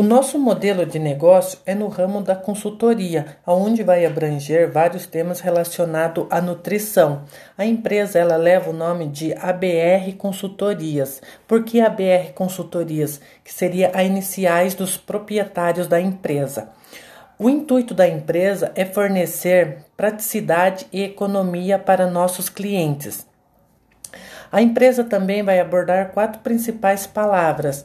O nosso modelo de negócio é no ramo da consultoria, onde vai abranger vários temas relacionados à nutrição. A empresa ela leva o nome de ABR Consultorias. Por que ABR Consultorias? Que seria a iniciais dos proprietários da empresa. O intuito da empresa é fornecer praticidade e economia para nossos clientes. A empresa também vai abordar quatro principais palavras.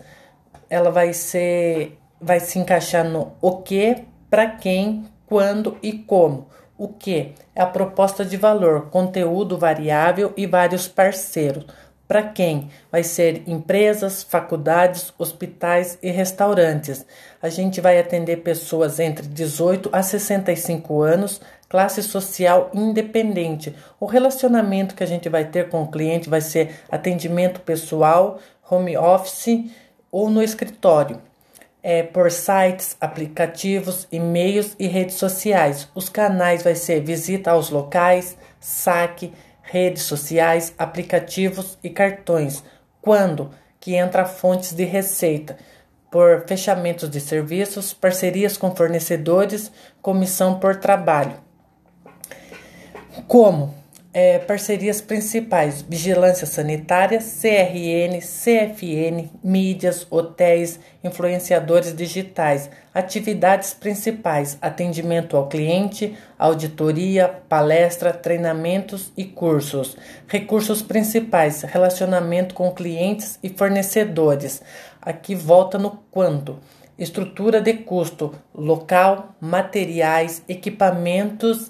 Ela vai ser vai se encaixar no o que, para quem, quando e como. O que é a proposta de valor, conteúdo variável e vários parceiros. Para quem? Vai ser empresas, faculdades, hospitais e restaurantes. A gente vai atender pessoas entre 18 a 65 anos, classe social independente. O relacionamento que a gente vai ter com o cliente vai ser atendimento pessoal, home office ou no escritório é, por sites, aplicativos, e-mails e redes sociais. Os canais vai ser visita aos locais, saque, redes sociais, aplicativos e cartões. Quando que entra fontes de receita por fechamentos de serviços, parcerias com fornecedores, comissão por trabalho. Como é, parcerias principais: vigilância sanitária, CRN, CFN, mídias, hotéis, influenciadores digitais. Atividades principais: atendimento ao cliente, auditoria, palestra, treinamentos e cursos. Recursos principais: relacionamento com clientes e fornecedores. Aqui volta no quanto. Estrutura de custo: local, materiais, equipamentos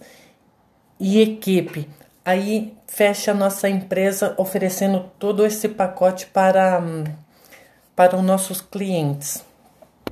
e equipe Aí fecha a nossa empresa oferecendo todo esse pacote para, para os nossos clientes.